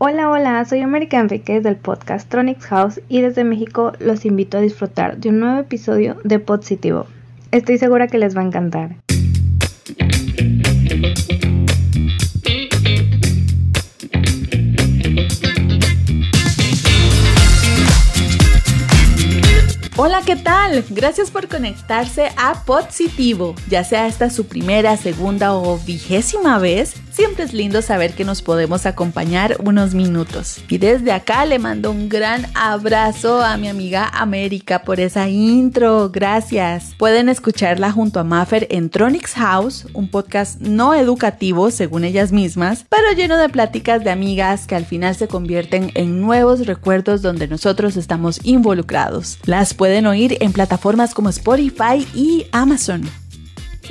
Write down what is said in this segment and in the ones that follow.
Hola, hola, soy América Enriquez del podcast Tronics House y desde México los invito a disfrutar de un nuevo episodio de Positivo. Estoy segura que les va a encantar. Hola, ¿qué tal? Gracias por conectarse a Positivo. Ya sea esta su primera, segunda o vigésima vez, siempre es lindo saber que nos podemos acompañar unos minutos. Y desde acá le mando un gran abrazo a mi amiga América por esa intro. Gracias. Pueden escucharla junto a Maffer en Tronics House, un podcast no educativo según ellas mismas, pero lleno de pláticas de amigas que al final se convierten en nuevos recuerdos donde nosotros estamos involucrados. Las pueden oír en plataformas como Spotify y Amazon.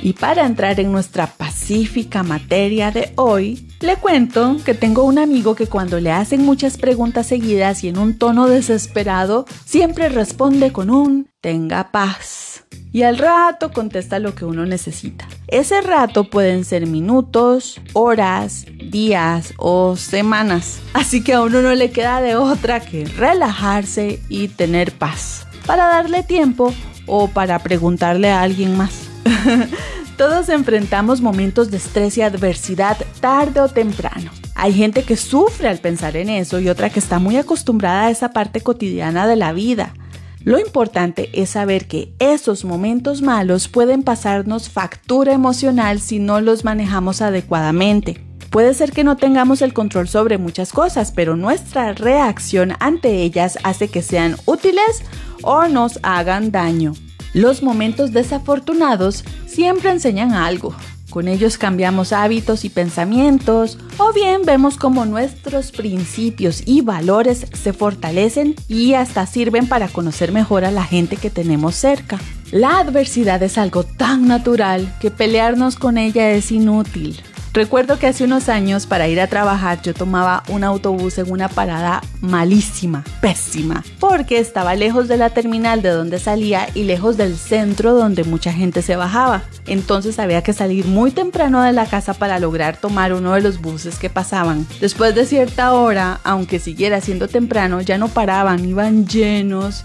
Y para entrar en nuestra pacífica materia de hoy, le cuento que tengo un amigo que cuando le hacen muchas preguntas seguidas y en un tono desesperado, siempre responde con un tenga paz. Y al rato contesta lo que uno necesita. Ese rato pueden ser minutos, horas, días o semanas. Así que a uno no le queda de otra que relajarse y tener paz. Para darle tiempo o para preguntarle a alguien más. Todos enfrentamos momentos de estrés y adversidad tarde o temprano. Hay gente que sufre al pensar en eso y otra que está muy acostumbrada a esa parte cotidiana de la vida. Lo importante es saber que esos momentos malos pueden pasarnos factura emocional si no los manejamos adecuadamente. Puede ser que no tengamos el control sobre muchas cosas, pero nuestra reacción ante ellas hace que sean útiles o nos hagan daño. Los momentos desafortunados siempre enseñan algo. Con ellos cambiamos hábitos y pensamientos, o bien vemos cómo nuestros principios y valores se fortalecen y hasta sirven para conocer mejor a la gente que tenemos cerca. La adversidad es algo tan natural que pelearnos con ella es inútil. Recuerdo que hace unos años para ir a trabajar yo tomaba un autobús en una parada malísima, pésima, porque estaba lejos de la terminal de donde salía y lejos del centro donde mucha gente se bajaba. Entonces había que salir muy temprano de la casa para lograr tomar uno de los buses que pasaban. Después de cierta hora, aunque siguiera siendo temprano, ya no paraban, iban llenos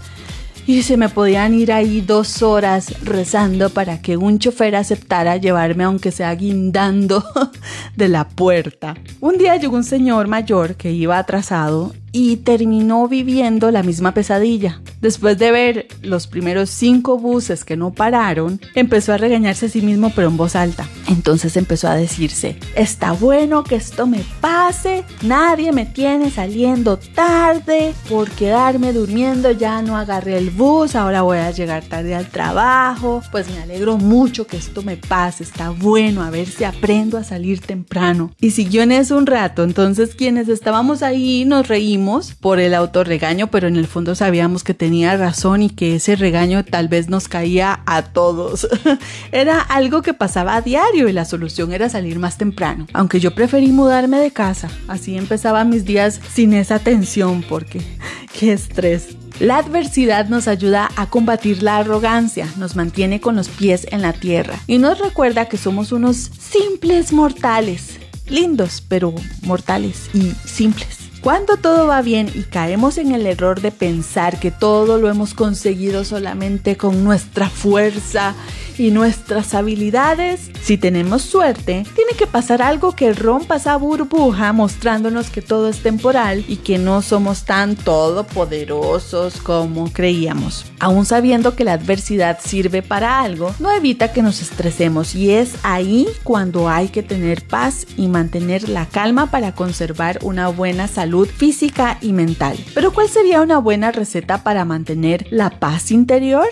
y se me podían ir ahí dos horas rezando para que un chofer aceptara llevarme aunque sea guindando de la puerta. Un día llegó un señor mayor que iba atrasado y terminó viviendo la misma pesadilla. Después de ver los primeros cinco buses que no pararon, empezó a regañarse a sí mismo pero en voz alta. Entonces empezó a decirse, está bueno que esto me pase, nadie me tiene saliendo tarde, por quedarme durmiendo ya no agarré el bus, ahora voy a llegar tarde al trabajo, pues me alegro mucho que esto me pase, está bueno, a ver si aprendo a salir temprano. Y siguió en eso un rato, entonces quienes estábamos ahí nos reímos por el autorregaño, pero en el fondo sabíamos que tenía razón y que ese regaño tal vez nos caía a todos. era algo que pasaba a diario y la solución era salir más temprano. Aunque yo preferí mudarme de casa, así empezaba mis días sin esa tensión porque qué estrés. La adversidad nos ayuda a combatir la arrogancia, nos mantiene con los pies en la tierra y nos recuerda que somos unos simples mortales, lindos pero mortales y simples. Cuando todo va bien y caemos en el error de pensar que todo lo hemos conseguido solamente con nuestra fuerza y nuestras habilidades, si tenemos suerte, tiene que pasar algo que rompa esa burbuja mostrándonos que todo es temporal y que no somos tan todopoderosos como creíamos. Aún sabiendo que la adversidad sirve para algo, no evita que nos estresemos y es ahí cuando hay que tener paz y mantener la calma para conservar una buena salud física y mental. Pero ¿cuál sería una buena receta para mantener la paz interior?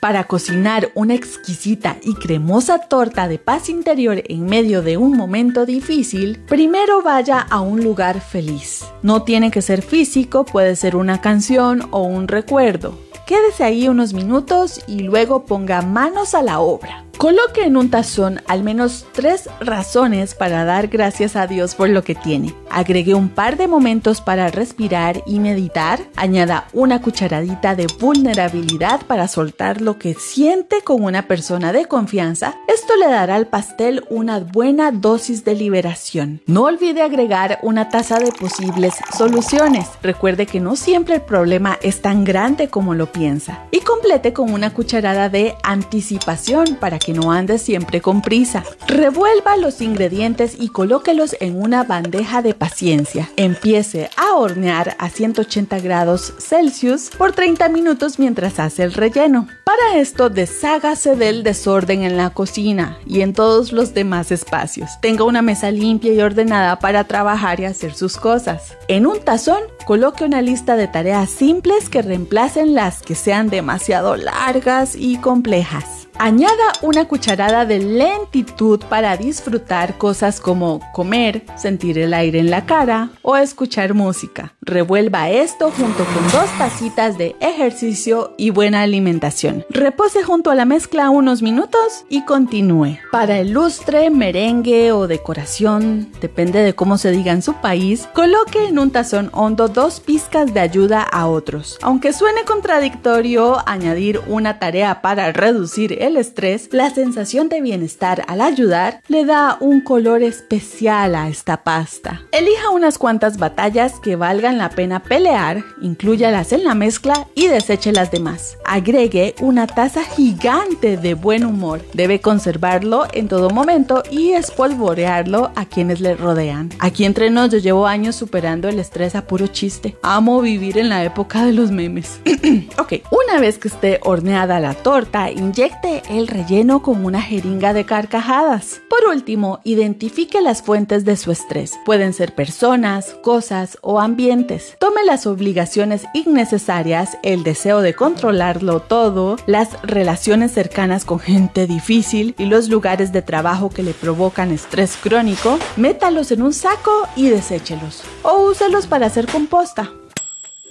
Para cocinar una exquisita y cremosa torta de paz interior en medio de un momento difícil, primero vaya a un lugar feliz. No tiene que ser físico, puede ser una canción o un recuerdo Quédese ahí unos minutos y luego ponga manos a la obra. Coloque en un tazón al menos tres razones para dar gracias a Dios por lo que tiene. Agregue un par de momentos para respirar y meditar. Añada una cucharadita de vulnerabilidad para soltar lo que siente con una persona de confianza. Esto le dará al pastel una buena dosis de liberación. No olvide agregar una taza de posibles soluciones. Recuerde que no siempre el problema es tan grande como lo piensa. Y complete con una cucharada de anticipación para que no ande siempre con prisa. Revuelva los ingredientes y colóquelos en una bandeja de paciencia. Empiece a hornear a 180 grados Celsius por 30 minutos mientras hace el relleno. Para esto, deshágase del desorden en la cocina y en todos los demás espacios. Tenga una mesa limpia y ordenada para trabajar y hacer sus cosas. En un tazón, coloque una lista de tareas simples que reemplacen las que sean demasiado largas y complejas. Añada una cucharada de lentitud para disfrutar cosas como comer, sentir el aire en la cara o escuchar música. Revuelva esto junto con dos tacitas de ejercicio y buena alimentación. Repose junto a la mezcla unos minutos y continúe. Para el lustre, merengue o decoración, depende de cómo se diga en su país, coloque en un tazón hondo dos pizcas de ayuda a otros. Aunque suene contradictorio añadir una tarea para reducir el estrés, la sensación de bienestar al ayudar le da un color especial a esta pasta. Elija unas cuantas batallas que valgan la pena pelear, incluyalas en la mezcla y deseche las demás. Agregue una taza gigante de buen humor. Debe conservarlo en todo momento y espolvorearlo a quienes le rodean. Aquí entre nos yo llevo años superando el estrés a puro chiste. Amo vivir en la época de los memes. ok, una vez que esté horneada la torta, inyecte el relleno con una jeringa de carcajadas. Por último, identifique las fuentes de su estrés. Pueden ser personas, cosas o ambientes. Tome las obligaciones innecesarias, el deseo de controlarlo todo, las relaciones cercanas con gente difícil y los lugares de trabajo que le provocan estrés crónico, métalos en un saco y deséchelos. O úselos para hacer composta.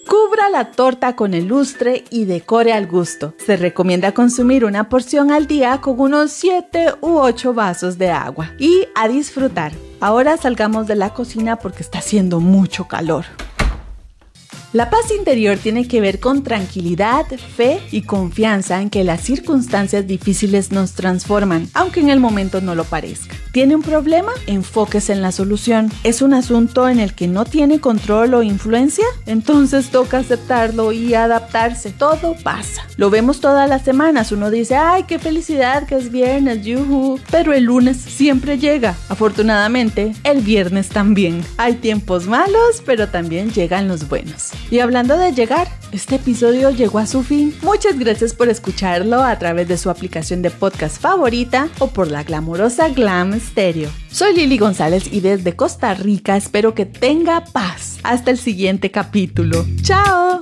Cubra la torta con el lustre y decore al gusto. Se recomienda consumir una porción al día con unos 7 u 8 vasos de agua. Y a disfrutar. Ahora salgamos de la cocina porque está haciendo mucho calor. La paz interior tiene que ver con tranquilidad, fe y confianza en que las circunstancias difíciles nos transforman, aunque en el momento no lo parezca. ¿Tiene un problema? Enfóquese en la solución. ¿Es un asunto en el que no tiene control o influencia? Entonces toca aceptarlo y adaptarse. Todo pasa. Lo vemos todas las semanas. Uno dice, ay, qué felicidad que es viernes, yuhu. Pero el lunes siempre llega. Afortunadamente, el viernes también. Hay tiempos malos, pero también llegan los buenos. Y hablando de llegar, este episodio llegó a su fin. Muchas gracias por escucharlo a través de su aplicación de podcast favorita o por la glamorosa Glam Soy Lili González y desde Costa Rica espero que tenga paz. Hasta el siguiente capítulo. ¡Chao!